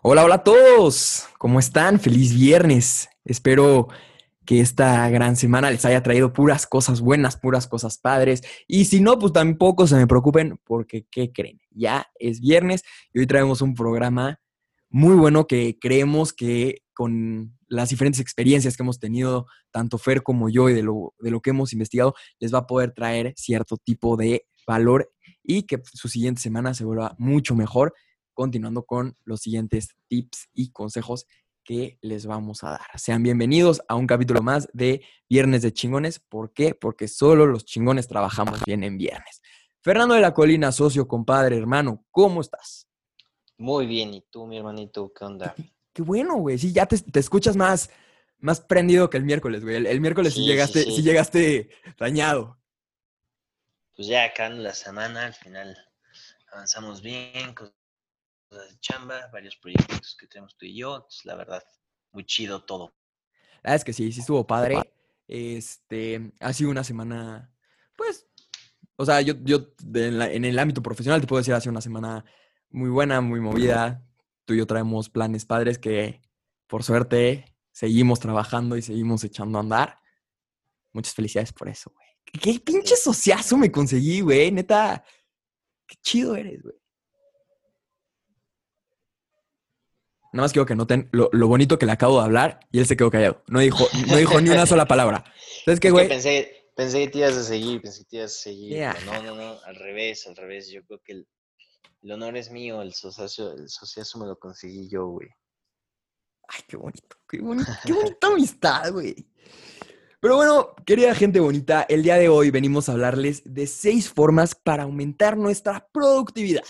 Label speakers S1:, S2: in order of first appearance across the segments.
S1: Hola, hola a todos. ¿Cómo están? Feliz viernes. Espero que esta gran semana les haya traído puras cosas buenas, puras cosas padres. Y si no, pues tampoco se me preocupen porque, ¿qué creen? Ya es viernes y hoy traemos un programa muy bueno que creemos que con las diferentes experiencias que hemos tenido, tanto Fer como yo, y de lo, de lo que hemos investigado, les va a poder traer cierto tipo de valor y que su siguiente semana se vuelva mucho mejor continuando con los siguientes tips y consejos que les vamos a dar. Sean bienvenidos a un capítulo más de Viernes de Chingones. ¿Por qué? Porque solo los chingones trabajamos bien en viernes. Fernando de la Colina, socio, compadre, hermano, ¿cómo estás?
S2: Muy bien, ¿y tú, mi hermanito? ¿Qué onda?
S1: Qué, bueno, güey. Sí, ya te, escuchas más, más prendido que el miércoles, güey. El, miércoles sí, llegaste, sí, llegaste dañado.
S2: Pues ya acá en la semana, al final avanzamos bien, de chamba, varios proyectos que tenemos tú y yo. la verdad, muy chido todo.
S1: La verdad es que sí, sí estuvo padre. Este, ha sido una semana, pues, o sea, yo, yo en, el ámbito profesional te puedo decir, ha sido una semana muy buena, muy movida. Tú y yo traemos planes padres que, por suerte, seguimos trabajando y seguimos echando a andar. Muchas felicidades por eso, güey. ¿Qué, pinche sociazo me conseguí, güey. Neta, qué chido eres, güey. Nada más quiero que noten lo, bonito que le acabo de hablar y él se quedó callado. No dijo, no dijo ni una sola palabra.
S2: Entonces, ¿qué, güey? Pensé, pensé que te ibas a seguir, pensé que te ibas a seguir. No, no, no, al revés, al revés. Yo creo que el, honor es mío, el sociazo, el sociazo me lo conseguí yo, güey.
S1: Ay, qué bonito, qué bonito, qué bonita amistad, güey. Pero bueno, querida gente bonita, el día de hoy venimos a hablarles de seis formas para aumentar nuestra productividad.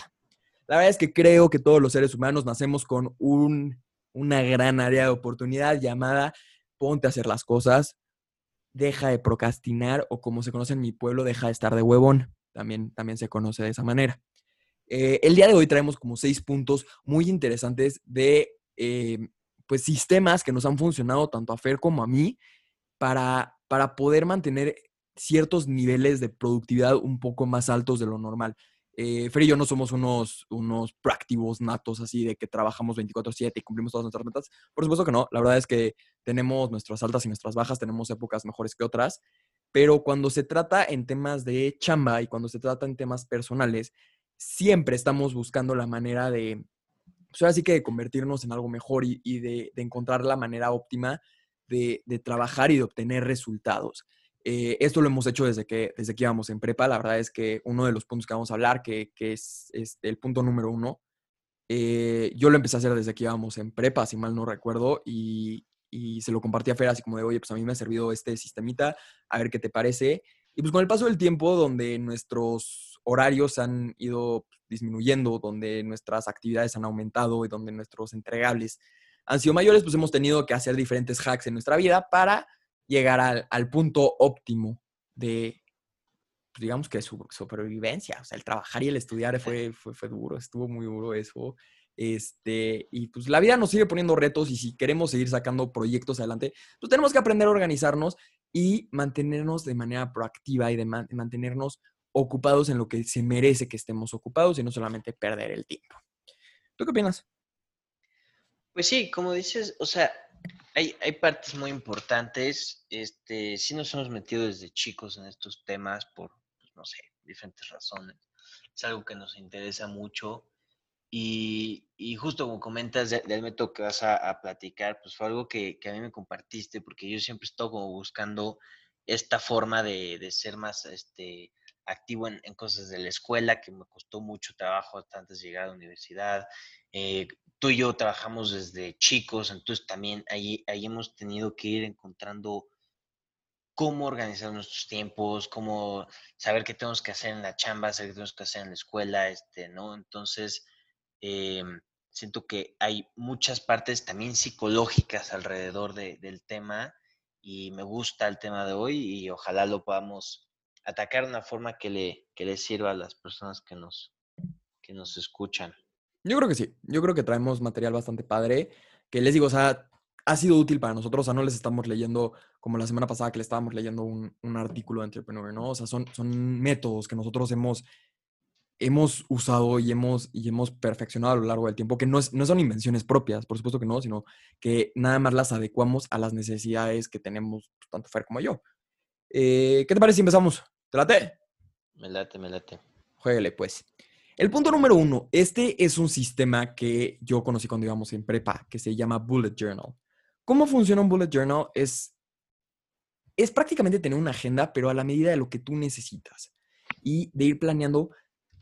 S1: La verdad es que creo que todos los seres humanos nacemos con un, una gran área de oportunidad llamada ponte a hacer las cosas, deja de procrastinar o como se conoce en mi pueblo, deja de estar de huevón. También, también se conoce de esa manera. Eh, el día de hoy traemos como seis puntos muy interesantes de eh, pues sistemas que nos han funcionado tanto a Fer como a mí para, para poder mantener ciertos niveles de productividad un poco más altos de lo normal. Eh, Fer y yo no somos unos, unos proactivos natos así de que trabajamos 24/7 y cumplimos todas nuestras metas. Por supuesto que no. La verdad es que tenemos nuestras altas y nuestras bajas, tenemos épocas mejores que otras. Pero cuando se trata en temas de chamba y cuando se trata en temas personales, siempre estamos buscando la manera de, pues ahora sí que de convertirnos en algo mejor y, de, encontrar la manera óptima de, de trabajar y de obtener resultados. Eh, esto lo hemos hecho desde que, desde que íbamos en prepa. La verdad es que uno de los puntos que vamos a hablar, que, es, el punto número uno, eh, yo lo empecé a hacer desde que íbamos en prepa, si mal no recuerdo, y, se lo compartí a Fer así como de, oye, pues a mí me ha servido este sistemita, a ver qué te parece. Y pues con el paso del tiempo, donde nuestros horarios han ido disminuyendo, donde nuestras actividades han aumentado y donde nuestros entregables han sido mayores, pues hemos tenido que hacer diferentes hacks en nuestra vida para llegar al, punto óptimo de, pues, digamos que su supervivencia. O sea, el trabajar y el estudiar fue, fue, fue duro, estuvo muy duro eso. Este, y pues la vida nos sigue poniendo retos y si queremos seguir sacando proyectos adelante, pues tenemos que aprender a organizarnos y mantenernos de manera proactiva y de, mantenernos ocupados en lo que se merece que estemos ocupados y no solamente perder el tiempo. ¿Tú qué opinas?
S2: Pues sí, como dices, o sea, hay, partes muy importantes. Este, sí nos hemos metido desde chicos en estos temas por, pues, no sé, diferentes razones. Es algo que nos interesa mucho. Y, y justo como comentas del método que vas a, platicar, pues fue algo que, que, a mí me compartiste, porque yo siempre estoy como buscando esta forma de, de ser más este, activo en, en, cosas de la escuela, que me costó mucho trabajo hasta antes de llegar a la universidad. Eh, tú y yo trabajamos desde chicos, entonces también ahí, ahí hemos tenido que ir encontrando cómo organizar nuestros tiempos, cómo saber qué tenemos que hacer en la chamba, saber qué tenemos que hacer en la escuela, este, ¿no? Entonces, em, siento que hay muchas partes también psicológicas alrededor del tema y me gusta el tema de hoy y ojalá lo podamos atacar de una forma que le, que le sirva a las personas que nos, que nos escuchan.
S1: Yo creo que sí. Yo creo que traemos material bastante padre. Que les digo, o sea, ha sido útil para nosotros. O sea, no les estamos leyendo como la semana pasada que le estábamos leyendo un, artículo de Entrepreneur, ¿no? O sea, son, son métodos que nosotros hemos hemos usado y hemos, y hemos perfeccionado a lo largo del tiempo, que no, no son invenciones propias, por supuesto que no, sino que nada más las adecuamos a las necesidades que tenemos pues, tanto Fer como yo. Eh, ¿Qué te parece si empezamos? ¿Te late?
S2: Me late, me late.
S1: Jueguele, pues. El punto número uno, este es un sistema que yo conocí cuando íbamos en prepa, que se llama Bullet Journal. ¿Cómo funciona un Bullet Journal? Es, es prácticamente tener una agenda, pero a la medida de lo que tú necesitas y de ir planeando,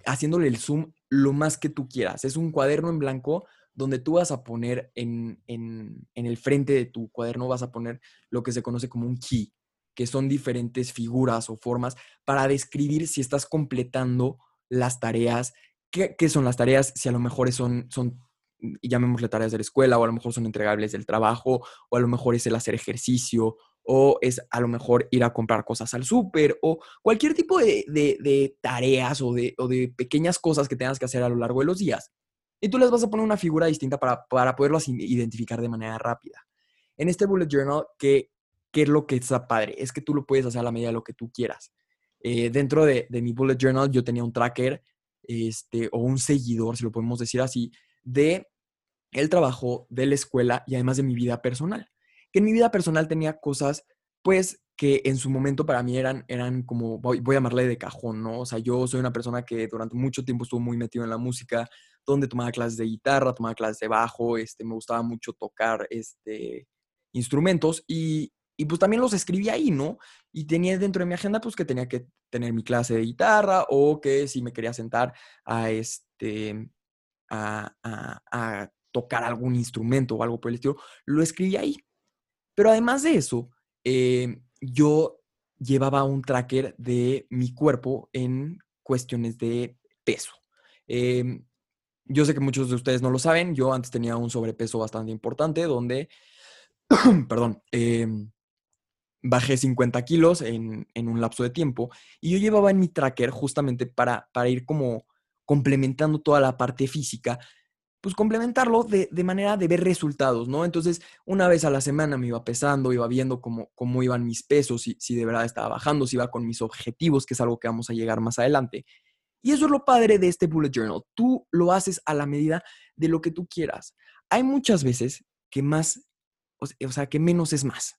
S1: haciéndole el zoom lo más que tú quieras. Es un cuaderno en blanco donde tú vas a poner en, en, el frente de tu cuaderno, vas a poner lo que se conoce como un key, que son diferentes figuras o formas para describir si estás completando las tareas. ¿Qué, qué son las tareas? Si a lo mejor son, son, llamémosle tareas de la escuela, o a lo mejor son entregables del trabajo, o a lo mejor es el hacer ejercicio, o es a lo mejor ir a comprar cosas al súper, o cualquier tipo de, de, tareas o de, o de, pequeñas cosas que tengas que hacer a lo largo de los días. Y tú les vas a poner una figura distinta para, para poderlas identificar de manera rápida. En este bullet journal, que ¿qué es lo que está padre? Es que tú lo puedes hacer a la medida de lo que tú quieras. Eh, dentro de, de, mi bullet journal yo tenía un tracker este, o un seguidor, si lo podemos decir así, de el trabajo, de la escuela y además de mi vida personal. Que en mi vida personal tenía cosas, pues, que en su momento para mí eran, eran como, voy, voy, a llamarle de cajón, ¿no? O sea, yo soy una persona que durante mucho tiempo estuvo muy metido en la música, donde tomaba clases de guitarra, tomaba clases de bajo, este, me gustaba mucho tocar este, instrumentos y, y pues también los escribí ahí, ¿no? Y tenía dentro de mi agenda pues que tenía que tener mi clase de guitarra o que si me quería sentar a este, a, a, tocar algún instrumento o algo por el estilo, lo escribí ahí. Pero además de eso, eh, yo llevaba un tracker de mi cuerpo en cuestiones de peso. Eh, yo sé que muchos de ustedes no lo saben, yo antes tenía un sobrepeso bastante importante donde, perdón, eh, bajé 50 kilos en, en, un lapso de tiempo y yo llevaba en mi tracker justamente para, para ir como complementando toda la parte física, pues complementarlo de, de, manera de ver resultados, ¿no? Entonces, una vez a la semana me iba pesando, iba viendo cómo, cómo iban mis pesos, si, si de verdad estaba bajando, si iba con mis objetivos, que es algo que vamos a llegar más adelante. Y eso es lo padre de este bullet journal. Tú lo haces a la medida de lo que tú quieras. Hay muchas veces que más, o sea, que menos es más.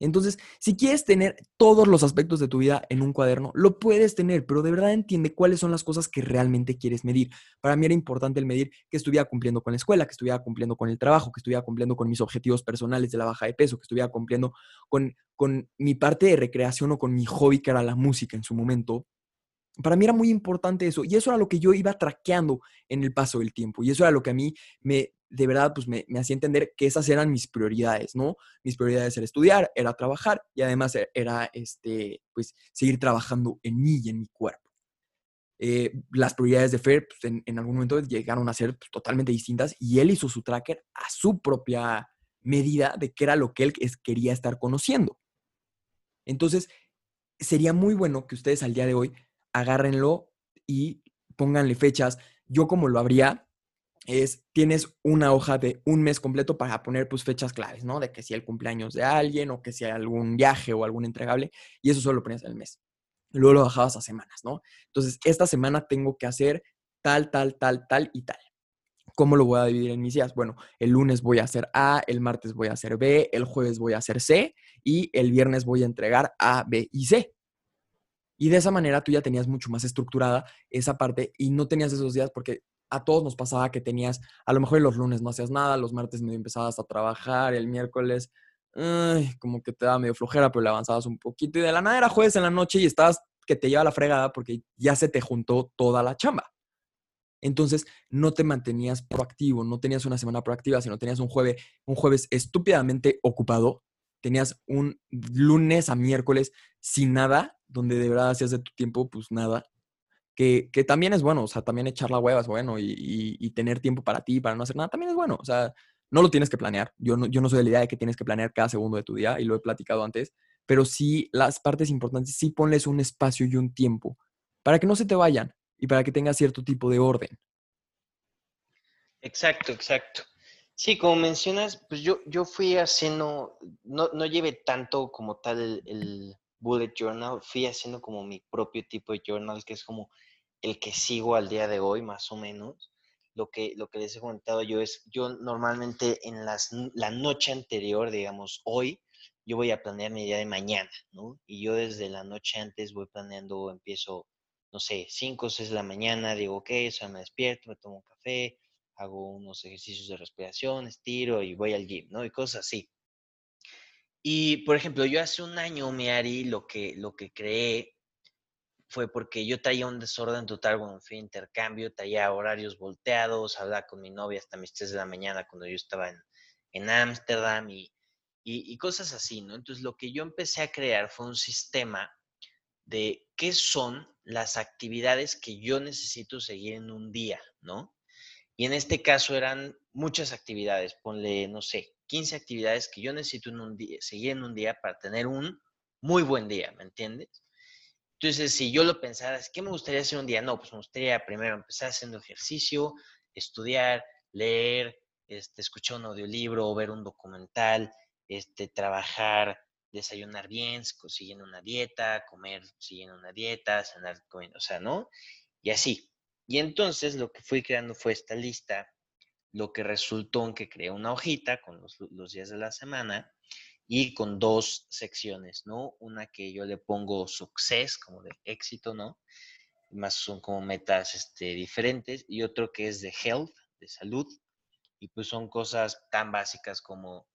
S1: Entonces, si quieres tener todos los aspectos de tu vida en un cuaderno, lo puedes tener, pero de verdad entiende cuáles son las cosas que realmente quieres medir. Para mí era importante el medir que estuviera cumpliendo con la escuela, que estuviera cumpliendo con el trabajo, que estuviera cumpliendo con mis objetivos personales de la baja de peso, que estuviera cumpliendo con, con mi parte de recreación o con mi hobby, que era la música en su momento. Para mí era muy importante eso y eso era lo que yo iba traqueando en el paso del tiempo y eso era lo que a mí me, de verdad, pues me, me, hacía entender que esas eran mis prioridades, ¿no? Mis prioridades era estudiar, era trabajar y además e, era, este, pues, seguir trabajando en mí y en mi cuerpo. Eh, las prioridades de Fer pues, en, en, algún momento llegaron a ser pues, totalmente distintas y él hizo su tracker a su propia medida de qué era lo que él quería estar conociendo. Entonces, sería muy bueno que ustedes al día de hoy agárrenlo y pónganle fechas. Yo como lo habría, es, tienes una hoja de un mes completo para poner pues fechas claves, ¿no? De que si el cumpleaños de alguien o que si hay algún viaje o algún entregable, y eso solo lo ponías el mes. Luego lo bajabas a semanas, ¿no? Entonces, esta semana tengo que hacer tal, tal, tal, tal y tal. ¿Cómo lo voy a dividir en mis días? Bueno, el lunes voy a hacer A, el martes voy a hacer B, el jueves voy a hacer C y el viernes voy a entregar A, B y C. Y de esa manera tú ya tenías mucho más estructurada esa parte y no tenías esos días porque a todos nos pasaba que tenías, a lo mejor los lunes no hacías nada, los martes medio empezabas a trabajar, el miércoles, como que te daba medio flojera, pero le avanzabas un poquito y de la nada era jueves en la noche y estabas que te lleva la fregada porque ya se te juntó toda la chamba. Entonces no te mantenías proactivo, no tenías una semana proactiva, sino tenías un jueves, un jueves estúpidamente ocupado, tenías un lunes a miércoles sin nada, donde de verdad hacías de tu tiempo pues nada, que, también es bueno, o sea, también echar la hueva es bueno y, tener tiempo para ti, para no hacer nada, también es bueno, o sea, no lo tienes que planear. Yo no, yo no soy de la idea de que tienes que planear cada segundo de tu día y lo he platicado antes, pero sí las partes importantes, sí ponles un espacio y un tiempo para que no se te vayan y para que tengas cierto tipo de orden.
S2: Exacto, exacto. Sí, como mencionas, pues yo, yo fui haciendo, no, no llevé tanto como tal el bullet journal, fui haciendo como mi propio tipo de journal, que es como el que sigo al día de hoy, más o menos. Lo que, lo que les he comentado yo es, yo normalmente en las, la noche anterior, digamos, hoy, yo voy a planear mi día de mañana, ¿no? Y yo desde la noche antes voy planeando, empiezo, no sé, 5 o 6 de la mañana, digo, ok, o sea, me despierto, me tomo un café, hago unos ejercicios de respiración, estiro y voy al gym, ¿no? Y cosas así. Y, por ejemplo, yo hace un año, mi Ari, lo que, lo que creé fue porque yo traía un desorden total cuando fui a intercambio, traía horarios volteados, hablaba con mi novia hasta mis 3 de la mañana cuando yo estaba en Ámsterdam y, y, y, cosas así, ¿no? Entonces, lo que yo empecé a crear fue un sistema de qué son las actividades que yo necesito seguir en un día, ¿no? Y en este caso eran muchas actividades, ponle, no sé, 15 actividades que yo necesito en un día, seguir en un día para tener un muy buen día, ¿me entiendes? Entonces, si yo lo pensara, ¿qué me gustaría hacer un día? No, pues me gustaría primero empezar haciendo ejercicio, estudiar, leer, este, escuchar un audiolibro ver un documental, este, trabajar, desayunar bien, siguiendo una dieta, comer siguiendo una dieta, cenar comiendo, o sea, ¿no? Y así. Y entonces lo que fui creando fue esta lista, lo que resultó en que creé una hojita con los días de la semana y con dos secciones, ¿no? Una que yo le pongo success, como de éxito, ¿no? Más son como metas este, diferentes, y otro que es de health, de salud, y pues son cosas tan básicas como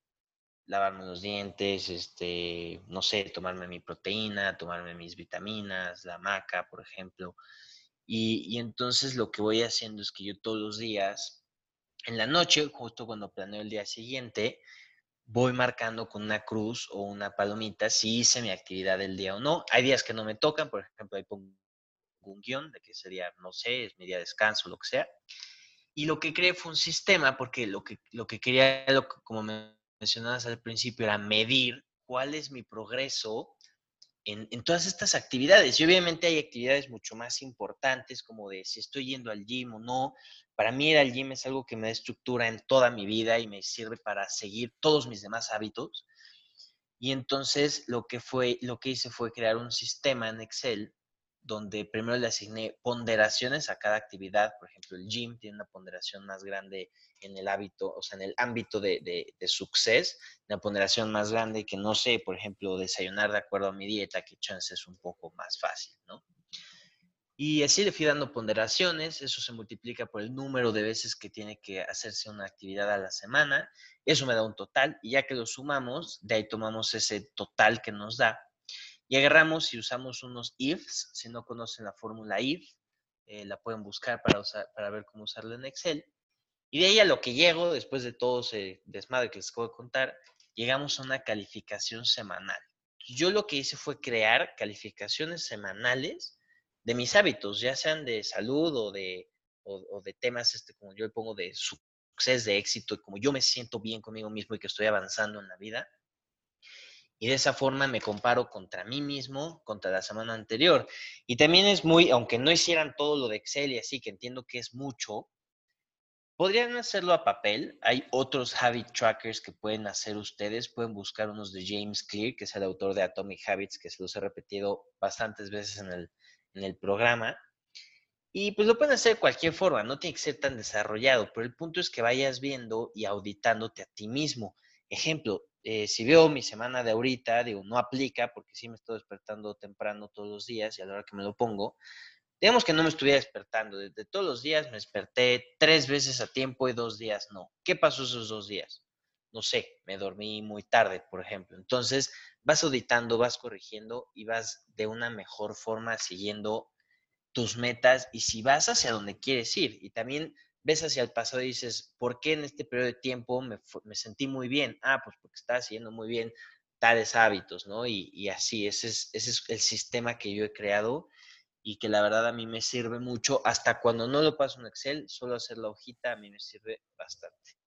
S2: lavarme los dientes, este, no sé, tomarme mi proteína, tomarme mis vitaminas, la maca, por ejemplo. Y, y entonces lo que voy haciendo es que yo todos los días, en la noche, justo cuando planeo el día siguiente, voy marcando con una cruz o una palomita si hice mi actividad del día o no. Hay días que no me tocan, por ejemplo, ahí pongo un guion de que sería, no sé, es mi día de descanso, lo que sea. Y lo que creé fue un sistema, porque lo que, lo que quería, como me mencionabas al principio, era medir cuál es mi progreso en, en, todas estas actividades. Y obviamente hay actividades mucho más importantes, como de si estoy yendo al gym o no, para mí ir al gym es algo que me da estructura en toda mi vida y me sirve para seguir todos mis demás hábitos. Y entonces lo que, fue, lo que hice fue crear un sistema en Excel donde primero le asigné ponderaciones a cada actividad. Por ejemplo, el gym tiene una ponderación más grande en el hábito, o sea, en el ámbito de, de, de success, una ponderación más grande que, no sé, por ejemplo, desayunar de acuerdo a mi dieta, que chance es un poco más fácil, ¿no? Y así le fui dando ponderaciones, eso se multiplica por el número de veces que tiene que hacerse una actividad a la semana, eso me da un total y ya que lo sumamos, de ahí tomamos ese total que nos da y agarramos y usamos unos ifs, si no conocen la fórmula if, eh, la pueden buscar para, usar, para ver cómo usarla en Excel. Y de ahí a lo que llego, después de todo ese desmadre que les acabo de contar, llegamos a una calificación semanal. Yo lo que hice fue crear calificaciones semanales de mis hábitos, ya sean de salud o de, o, de temas, este, como yo le pongo, de suceso, de éxito, como yo me siento bien conmigo mismo y que estoy avanzando en la vida. Y de esa forma me comparo contra mí mismo, contra la semana anterior. Y también es muy, aunque no hicieran todo lo de Excel y así, que entiendo que es mucho, podrían hacerlo a papel. Hay otros habit trackers que pueden hacer ustedes. Pueden buscar unos de James Clear, que es el autor de Atomic Habits, que se los he repetido bastantes veces en el, en el programa. Y pues lo pueden hacer de cualquier forma, no tiene que ser tan desarrollado, pero el punto es que vayas viendo y auditándote a ti mismo. Ejemplo, eh, si veo mi semana de ahorita, digo, no aplica porque sí me estoy despertando temprano todos los días y a la hora que me lo pongo, digamos que no me estuviera despertando. De, de todos los días me desperté tres veces a tiempo y dos días no. ¿Qué pasó esos dos días? No sé, me dormí muy tarde, por ejemplo. Entonces, vas auditando, vas corrigiendo y vas de una mejor forma siguiendo tus metas y si vas hacia donde quieres ir. Y también ves hacia el pasado y dices, ¿por qué en este periodo de tiempo me, sentí muy bien? Ah, pues porque estaba haciendo muy bien tales hábitos, ¿no? Y, y así, ese es, ese es el sistema que yo he creado y que la verdad a mí me sirve mucho. Hasta cuando no lo paso en Excel, solo hacer la hojita a mí me sirve bastante.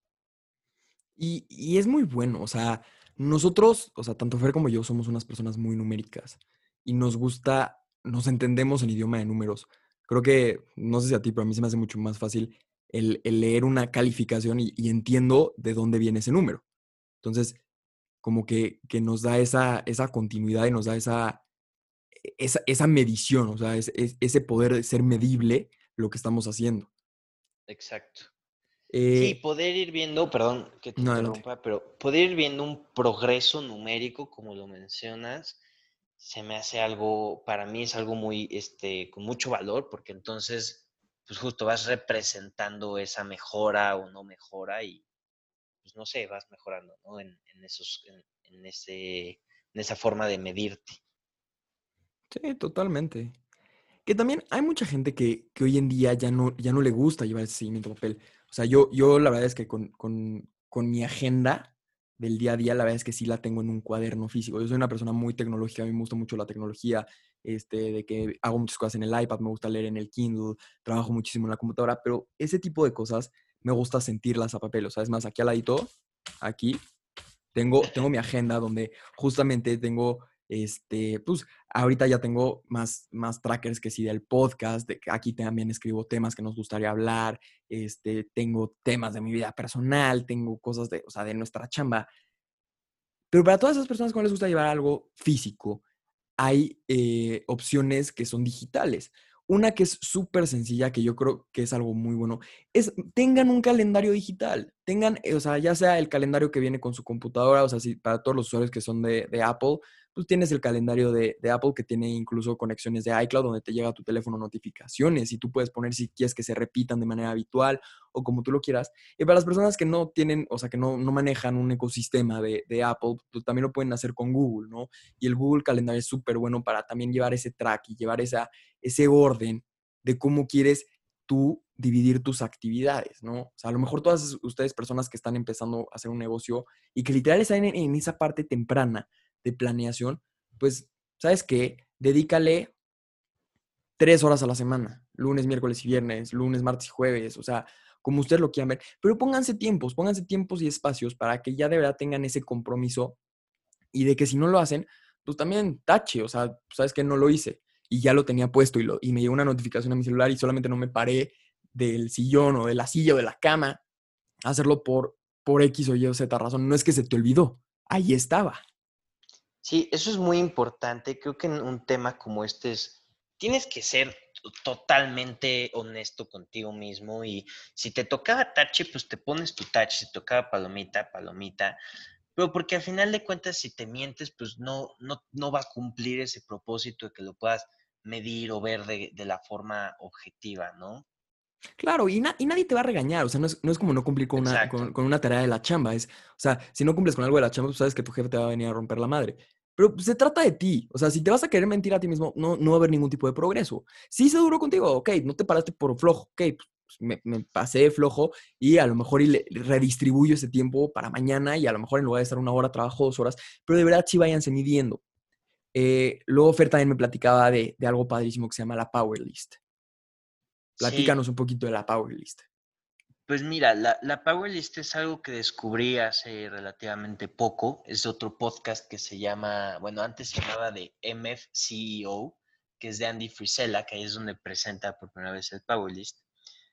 S1: Y, y, es muy bueno, o sea, nosotros, o sea, tanto Fer como yo somos unas personas muy numéricas y nos gusta, nos entendemos en idioma de números. Creo que, no sé si a ti, pero a mí se me hace mucho más fácil el, el leer una calificación y, entiendo de dónde viene ese número. Entonces, como que, que nos da esa, esa continuidad y nos da esa, esa, esa medición, o sea, es, ese poder de ser medible lo que estamos haciendo.
S2: Exacto. Sí,
S1: Eh,
S2: poder ir viendo, perdón que te
S1: no,
S2: interrumpa, pero poder ir viendo un progreso numérico, como lo mencionas, se me hace algo, para mí es algo muy, este, con mucho valor, porque entonces, pues justo vas representando esa mejora o no mejora y, pues no sé, vas mejorando, ¿no? En, en esos, en, en ese, en esa forma de medirte.
S1: Sí, totalmente. Que también hay mucha gente que, que hoy en día ya no, ya no le gusta llevar ese seguimiento de papel. O sea, yo, yo la verdad es que con, con, con mi agenda del día a día, la verdad es que sí la tengo en un cuaderno físico. Yo soy una persona muy tecnológica, a mí me gusta mucho la tecnología, este, de que hago muchas cosas en el iPad, me gusta leer en el Kindle, trabajo muchísimo en la computadora, pero ese tipo de cosas me gusta sentirlas a papel. O sea, es más, aquí al ladito, aquí, tengo, tengo mi agenda donde justamente tengo, este, pues ahorita ya tengo más, más trackers que sí del podcast, de aquí también escribo temas que nos gustaría hablar, este, tengo temas de mi vida personal, tengo cosas de, o sea, de nuestra chamba. Pero para todas esas personas que les gusta llevar algo físico, hay eh, opciones que son digitales. Una que es súper sencilla, que yo creo que es algo muy bueno, es tengan un calendario digital. Tengan, eh, o sea, ya sea el calendario que viene con su computadora, o sea, si para todos los usuarios que son de, de Apple, pues tienes el calendario de, Apple que tiene incluso conexiones de iCloud donde te llega a tu teléfono notificaciones y tú puedes poner si quieres que se repitan de manera habitual o como tú lo quieras. Y para las personas que no tienen, o sea, que no, no manejan un ecosistema de, Apple, pues también lo pueden hacer con Google, ¿no? Y el Google Calendar es súper bueno para también llevar ese track y llevar esa, ese orden de cómo quieres tú dividir tus actividades, ¿no? O sea, a lo mejor todas ustedes personas que están empezando a hacer un negocio y que literal están en esa parte temprana de planeación, pues, ¿sabes qué? Dedícale tres horas a la semana, lunes, miércoles y viernes, lunes, martes y jueves, o sea, como ustedes lo quieran ver, pero pónganse tiempos, pónganse tiempos y espacios para que ya de verdad tengan ese compromiso y de que si no lo hacen, pues también tache, o sea, sabes que no lo hice y ya lo tenía puesto y, y me llegó una notificación a mi celular y solamente no me paré del sillón o de la silla o de la cama a hacerlo por, por X o Y o Z razón, no es que se te olvidó, ahí estaba.
S2: Sí, eso es muy importante. Creo que en un tema como este es, tienes que ser to- totalmente honesto contigo mismo y si te tocaba tache, pues te pones tu tache, si tocaba palomita, palomita, pero porque al final de cuentas si te mientes, pues no, no, no va a cumplir ese propósito de que lo puedas medir o ver de, de la forma objetiva, ¿no?
S1: Claro, y, na- y nadie te va a regañar, o sea, no es, no es como no cumplir con una,
S2: Exacto.
S1: con, con una tarea de la chamba, es, o sea, si no cumples con algo de la chamba, pues sabes que tu jefe te va a venir a romper la madre. Pero pues, se trata de ti, o sea, si te vas a querer mentir a ti mismo, no, no va a haber ningún tipo de progreso. Si se duró contigo, ok, no te paraste por flojo, ok, pues me, me pasé flojo y a lo mejor y le redistribuyo ese tiempo para mañana y a lo mejor en lugar de estar una hora, trabajo dos horas, pero de verdad sí váyanse midiendo. Eh, luego Fer también me platicaba de, de algo padrísimo que se llama la Power List.
S2: Sí,
S1: Platícanos un poquito de la Power List.
S2: Pues mira, la, la Power List es algo que descubrí hace relativamente poco. Es otro podcast que se llama, bueno, antes se llamaba de MF CEO, que es de Andy Frisella, que ahí es donde presenta por primera vez el Power List.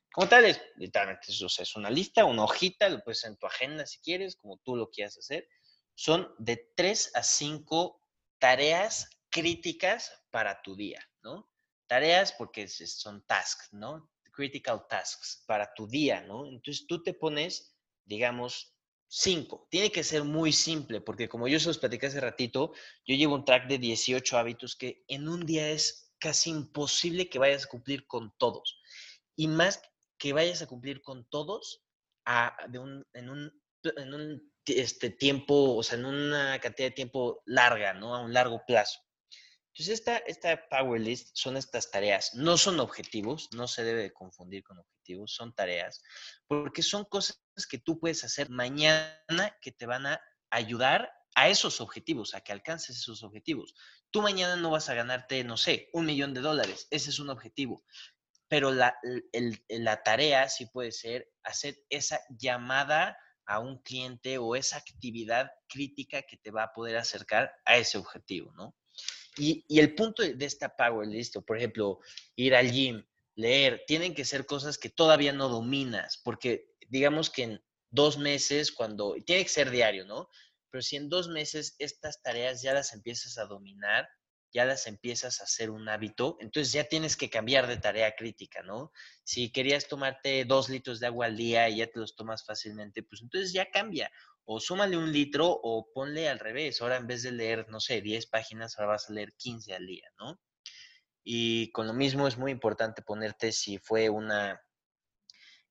S2: Como tal, es literalmente es, o sea, es una lista, una hojita, lo puedes en tu agenda si quieres, como tú lo quieras hacer. Son de tres a cinco tareas críticas para tu día, ¿no? Tareas porque son tasks, ¿no? Critical tasks para tu día, ¿no? Entonces tú te pones, digamos, cinco. Tiene que ser muy simple, porque como yo se los platicé hace ratito, yo llevo un track de 18 hábitos que en un día es casi imposible que vayas a cumplir con todos. Y más que vayas a cumplir con todos a, de en un, en un este, tiempo, o sea, en una cantidad de tiempo larga, ¿no? A un largo plazo. Entonces, esta, esta Power List son estas tareas, no son objetivos, no se debe de confundir con objetivos, son tareas, porque son cosas que tú puedes hacer mañana que te van a ayudar a esos objetivos, a que alcances esos objetivos. Tú mañana no vas a ganarte, no sé, un millón de dólares, ese es un objetivo, pero la, la tarea sí puede ser hacer esa llamada a un cliente o esa actividad crítica que te va a poder acercar a ese objetivo, ¿no? Y, el punto de esta Power List, por ejemplo, ir al gym, leer, tienen que ser cosas que todavía no dominas, porque digamos que en dos meses, cuando, tiene que ser diario, ¿no? Pero si en dos meses estas tareas ya las empiezas a dominar, ya las empiezas a hacer un hábito, entonces ya tienes que cambiar de tarea crítica, ¿no? Si querías tomarte dos litros de agua al día y ya te los tomas fácilmente, pues entonces ya cambia. O súmale un litro o ponle al revés. Ahora en vez de leer, no sé, 10 páginas, ahora vas a leer 15 al día, ¿no? Y con lo mismo es muy importante ponerte si fue una,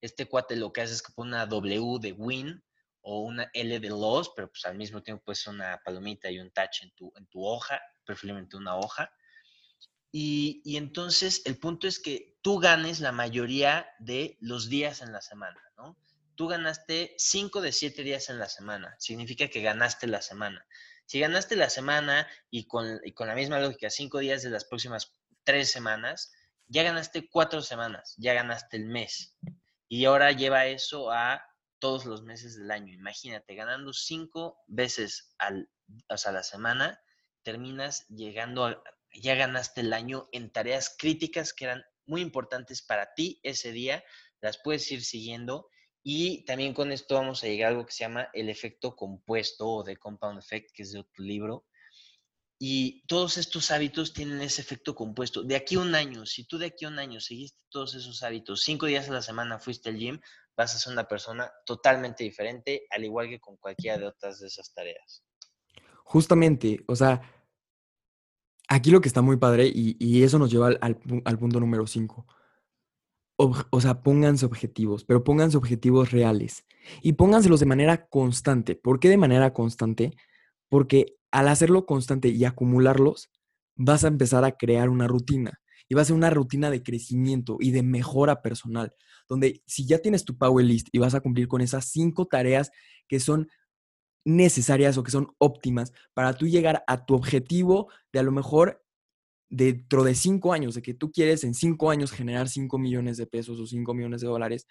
S2: este cuate lo que hace es que pone una W de win o una L de loss, pero pues al mismo tiempo pues una palomita y un touch en tu, en tu hoja, preferiblemente una hoja. Y, y, entonces el punto es que tú ganes la mayoría de los días en la semana, ¿no? Tú ganaste 5 de 7 días en la semana, significa que ganaste la semana. Si ganaste la semana y con, y con la misma lógica, 5 días de las próximas 3 semanas, ya ganaste 4 semanas, ya ganaste el mes. Y ahora lleva eso a todos los meses del año. Imagínate, ganando cinco veces al, a la semana, terminas llegando a, ya ganaste el año en tareas críticas que eran muy importantes para ti ese día, las puedes ir siguiendo y también con esto vamos a llegar a algo que se llama el efecto compuesto o de compound effect, que es de otro libro. Y todos estos hábitos tienen ese efecto compuesto. De aquí a un año, si tú de aquí a un año seguiste todos esos hábitos, cinco días a la semana fuiste al gym, vas a ser una persona totalmente diferente, al igual que con cualquiera de otras de esas tareas.
S1: Justamente, o sea, aquí lo que está muy padre, y, eso nos lleva al, punto número cinco. O sea, pónganse objetivos, pero pónganse objetivos reales y pónganselos de manera constante. ¿Por qué de manera constante? Porque al hacerlo constante y acumularlos, vas a empezar a crear una rutina y va a ser una rutina de crecimiento y de mejora personal, donde si ya tienes tu Power List y vas a cumplir con esas cinco tareas que son necesarias o que son óptimas para tú llegar a tu objetivo de a lo mejor dentro de cinco años, de que tú quieres en cinco años generar cinco millones de pesos o cinco millones de dólares,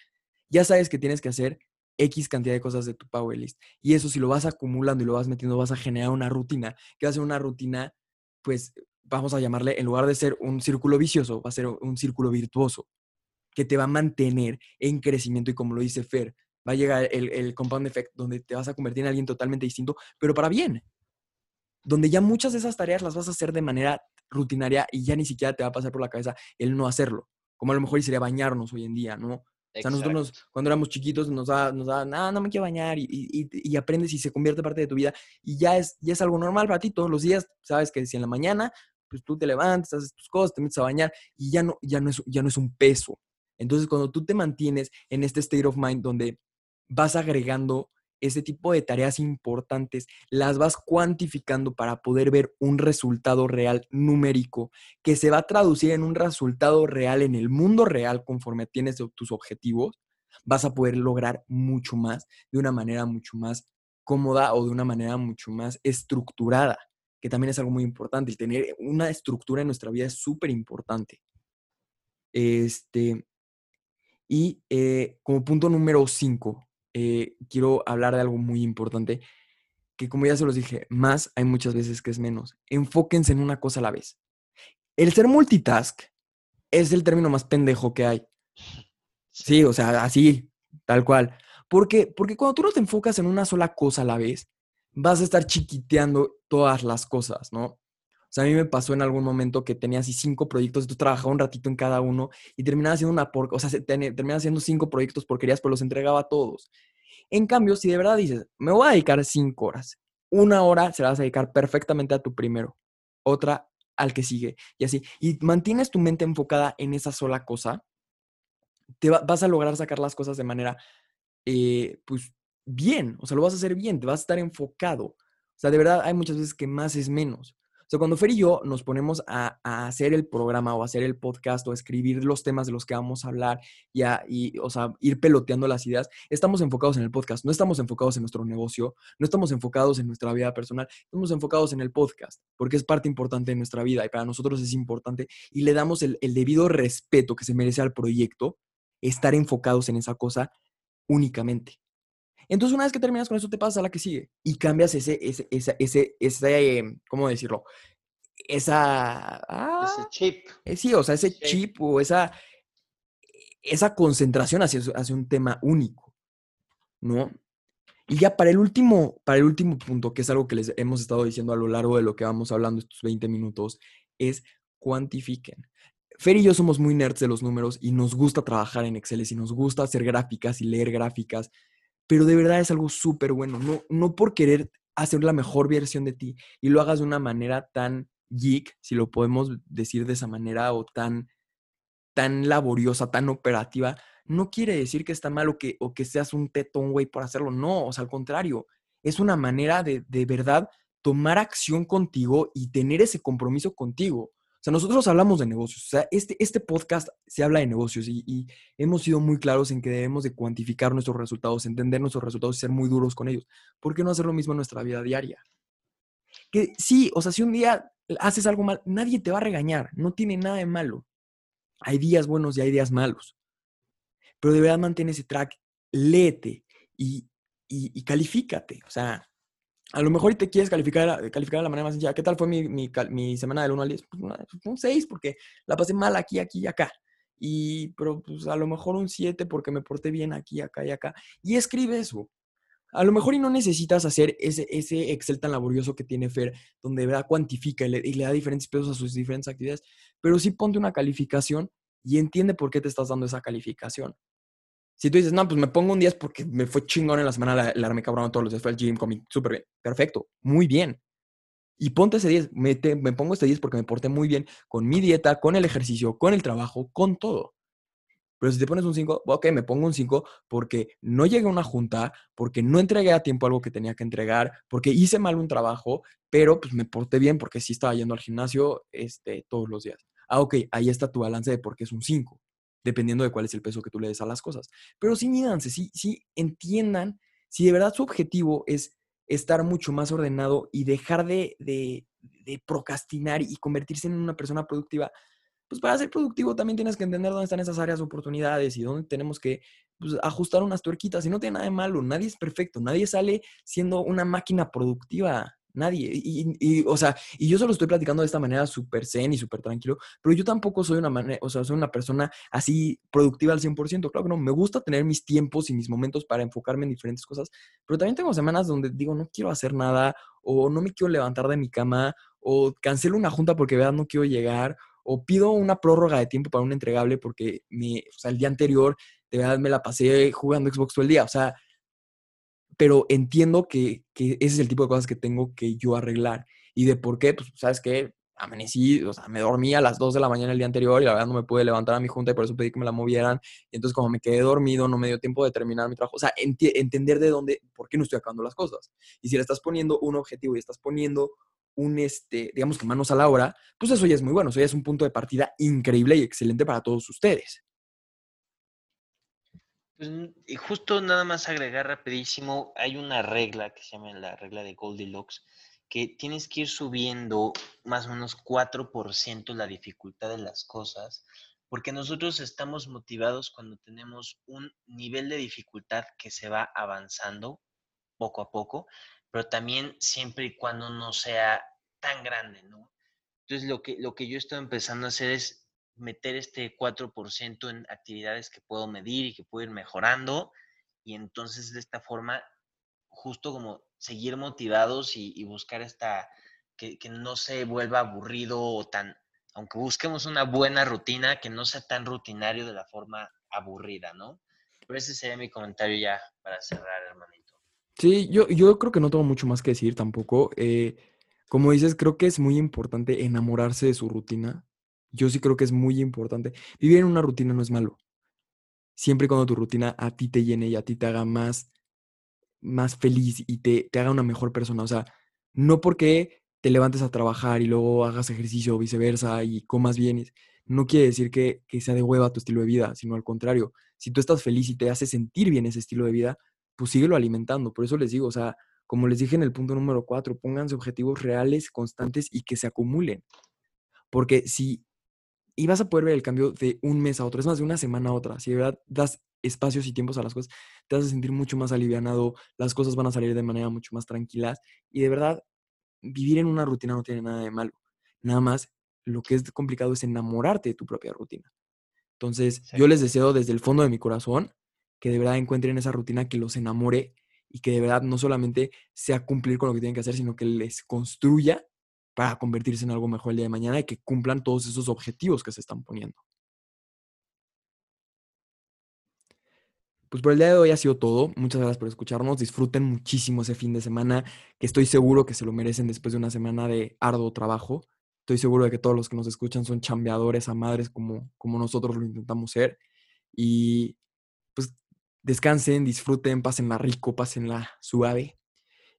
S1: ya sabes que tienes que hacer X cantidad de cosas de tu Power List. Y eso si lo vas acumulando y lo vas metiendo, vas a generar una rutina, que va a ser una rutina, pues vamos a llamarle, en lugar de ser un círculo vicioso, va a ser un círculo virtuoso, que te va a mantener en crecimiento y como lo dice Fer, va a llegar el, el compound effect donde te vas a convertir en alguien totalmente distinto, pero para bien. Donde ya muchas de esas tareas las vas a hacer de manera rutinaria y ya ni siquiera te va a pasar por la cabeza el no hacerlo. Como a lo mejor sería bañarnos hoy en día, ¿no? O sea, nosotros cuando éramos chiquitos nos da, nos da, ah, no me quiero bañar y, y, y, aprendes y se convierte parte de tu vida y ya es, ya es algo normal para ti todos los días. Sabes que si en la mañana pues tú te levantas, haces tus cosas, te metes a bañar y ya no, ya no, es, ya no es un peso. Entonces, cuando tú te mantienes en este state of mind donde vas agregando ese tipo de tareas importantes, las vas cuantificando para poder ver un resultado real numérico que se va a traducir en un resultado real en el mundo real conforme tienes tus objetivos, vas a poder lograr mucho más de una manera mucho más cómoda o de una manera mucho más estructurada que también es algo muy importante. Y tener una estructura en nuestra vida es súper importante. Este, y eh, como punto número cinco, eh, quiero hablar de algo muy importante, que como ya se los dije, más hay muchas veces que es menos. Enfóquense en una cosa a la vez. El ser multitask es el término más pendejo que hay. Sí, o sea, así, tal cual. Porque, porque cuando tú no te enfocas en una sola cosa a la vez, vas a estar chiquiteando todas las cosas, ¿no? Sea, a mí me pasó en algún momento que tenía así cinco proyectos, tú trabajaba un ratito en cada uno y terminaba haciendo una por, o sea, terminaba haciendo cinco proyectos porquerías, pero los entregaba a todos. En cambio, si de verdad dices, me voy a dedicar cinco horas, una hora se la vas a dedicar perfectamente a tu primero, otra al que sigue y así, y mantienes tu mente enfocada en esa sola cosa, te vas a lograr sacar las cosas de manera, eh, pues, bien, o sea, lo vas a hacer bien, te vas a estar enfocado. O sea, de verdad hay muchas veces que más es menos. O sea, cuando Fer y yo nos ponemos a, hacer el programa o a hacer el podcast o a escribir los temas de los que vamos a hablar y, a, y, o sea, ir peloteando las ideas, estamos enfocados en el podcast, no estamos enfocados en nuestro negocio, no estamos enfocados en nuestra vida personal, estamos enfocados en el podcast, porque es parte importante de nuestra vida y para nosotros es importante y le damos el, el debido respeto que se merece al proyecto, estar enfocados en esa cosa únicamente. Entonces, una vez que terminas con eso, te pasas a la que sigue y cambias ese, ese, ese, ese, ese ¿cómo decirlo? Esa...
S2: Ah, ese chip.
S1: Eh, sí, o sea, ese chip o esa, esa concentración hacia, hacia un tema único, ¿no? Y ya para el último, para el último punto, que es algo que les hemos estado diciendo a lo largo de lo que vamos hablando estos 20 minutos, es cuantifiquen. Fer y yo somos muy nerds de los números y nos gusta trabajar en Excel y nos gusta hacer gráficas y leer gráficas, pero de verdad es algo súper bueno, no, no por querer hacer la mejor versión de ti y lo hagas de una manera tan geek, si lo podemos decir de esa manera, o tan, tan laboriosa, tan operativa, no quiere decir que está mal o que, o que seas un tetón, güey, por hacerlo. No, o sea, al contrario, es una manera de, de verdad tomar acción contigo y tener ese compromiso contigo. O sea, nosotros hablamos de negocios. O sea, este, este podcast se habla de negocios y, hemos sido muy claros en que debemos de cuantificar nuestros resultados, entender nuestros resultados y ser muy duros con ellos. ¿Por qué no hacer lo mismo en nuestra vida diaria? Que sí, o sea, si un día haces algo mal, nadie te va a regañar, no tiene nada de malo. Hay días buenos y hay días malos. Pero de verdad mantén ese track, léete y, y califícate. O sea, a lo mejor te quieres calificar, calificar de la manera más sencilla. ¿Qué tal fue mi, mi, semana del 1 al 10? Pues un 6 porque la pasé mal aquí, aquí y acá. Y, pero pues a lo mejor un 7 porque me porté bien aquí, acá y acá. Y escribe eso. A lo mejor y no necesitas hacer ese, ese Excel tan laborioso que tiene Fer, donde de verdad cuantifica y le, y le da diferentes pesos a sus diferentes actividades, pero sí ponte una calificación y entiende por qué te estás dando esa calificación. Si tú dices, no, pues me pongo un 10 porque me fue chingón en la semana, la, la armé cabrón todos los días, fue al gym, comí súper bien. Perfecto, muy bien. Y ponte ese 10, me, pongo este 10 porque me porté muy bien con mi dieta, con el ejercicio, con el trabajo, con todo. Pero si te pones un 5, ok, me pongo un 5 porque no llegué a una junta, porque no entregué a tiempo algo que tenía que entregar, porque hice mal un trabajo, pero pues me porté bien porque sí estaba yendo al gimnasio este, todos los días. Ah, ok, ahí está tu balance de por qué es un 5, dependiendo de cuál es el peso que tú le des a las cosas. Pero sí mídanse, sí, sí entiendan si de verdad su objetivo es estar mucho más ordenado y dejar de, de, de procrastinar y convertirse en una persona productiva, pues para ser productivo también tienes que entender dónde están esas áreas de oportunidades y dónde tenemos que pues, ajustar unas tuerquitas. Y no tiene nada de malo, nadie es perfecto, nadie sale siendo una máquina productiva. Nadie. Y, y, o sea, y yo solo estoy platicando de esta manera súper zen y súper tranquilo, pero yo tampoco soy una manera, o sea, soy una persona así productiva al 100%. Claro que no, me gusta tener mis tiempos y mis momentos para enfocarme en diferentes cosas, pero también tengo semanas donde digo, no quiero hacer nada, o no me quiero levantar de mi cama, o cancelo una junta porque, vean, no quiero llegar, o pido una prórroga de tiempo para un entregable porque mi, o sea, el día anterior de verdad me la pasé jugando Xbox todo el día. O sea, pero entiendo que, que, ese es el tipo de cosas que tengo que yo arreglar. ¿Y de por qué? Pues, ¿sabes qué? Amanecí, o sea, me dormí a las 2 de la mañana el día anterior y la verdad no me pude levantar a mi junta y por eso pedí que me la movieran. Y entonces como me quedé dormido, no me dio tiempo de terminar mi trabajo. O sea, ent entender de dónde, por qué no estoy acabando las cosas. Y si le estás poniendo un objetivo y estás poniendo un, este, digamos manos a la obra, pues eso ya es muy bueno. Eso ya es un punto de partida increíble y excelente para todos ustedes.
S2: Pues, y justo nada más agregar rapidísimo, hay una regla que se llama la regla de Goldilocks, que tienes que ir subiendo más o menos 4% la dificultad de las cosas, porque nosotros estamos motivados cuando tenemos un nivel de dificultad que se va avanzando poco a poco, pero también siempre y cuando no sea tan grande, ¿no? Entonces lo que, lo que yo estoy empezando a hacer es meter este 4% en actividades que puedo medir y que puedo ir mejorando. Y entonces de esta forma, justo como seguir motivados y, y buscar esta, que, que, no se vuelva aburrido o tan, aunque busquemos una buena rutina, que no sea tan rutinario de la forma aburrida, ¿no? Pero ese sería mi comentario ya para cerrar, hermanito.
S1: Sí, yo, yo creo que no tengo mucho más que decir tampoco. Eh, como dices, creo que es muy importante enamorarse de su rutina. Yo sí creo que es muy importante. Vivir en una rutina no es malo. Siempre y cuando tu rutina a ti te llene y a ti te haga más, más feliz y te, te haga una mejor persona. O sea, no porque te levantes a trabajar y luego hagas ejercicio o viceversa y comas bien, no quiere decir que, que sea de hueva tu estilo de vida, sino al contrario. Si tú estás feliz y te hace sentir bien ese estilo de vida, pues síguelo alimentando. Por eso les digo, o sea, como les dije en el punto número cuatro, pónganse objetivos reales, constantes y que se acumulen. Porque si y vas a poder ver el cambio de un mes a otro, es más, de una semana a otra. Si de verdad das espacios y tiempos a las cosas, te vas a sentir mucho más alivianado, las cosas van a salir de manera mucho más tranquilas y de verdad, vivir en una rutina no tiene nada de malo. Nada más, lo que es complicado es enamorarte de tu propia rutina. Entonces, sí. yo les deseo desde el fondo de mi corazón que de verdad encuentren esa rutina que los enamore y que de verdad no solamente sea cumplir con lo que tienen que hacer, sino que les construya para convertirse en algo mejor el día de mañana y que cumplan todos esos objetivos que se están poniendo. Pues por el día de hoy ha sido todo. Muchas gracias por escucharnos. Disfruten muchísimo ese fin de semana, que estoy seguro que se lo merecen después de una semana de arduo trabajo. Estoy seguro de que todos los que nos escuchan son chambeadores a madres como, como nosotros lo intentamos ser. Y pues descansen, disfruten, pásenla rico, pásenla suave.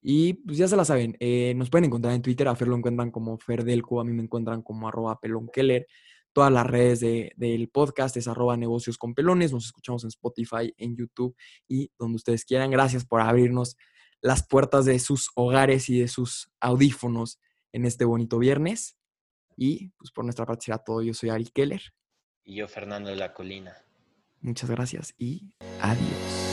S1: Y pues ya se la saben, eh, nos pueden encontrar en Twitter, a Fer lo encuentran como Ferdelco, a mí me encuentran como arroba pelonkeller. Todas las redes del podcast es arroba negocios con pelones. Nos escuchamos en Spotify, en YouTube y donde ustedes quieran. Gracias por abrirnos las puertas de sus hogares y de sus audífonos en este bonito viernes. Y pues por nuestra parte será todo. Yo soy Ari Keller.
S2: Y yo Fernando de la Colina.
S1: Muchas gracias y adiós.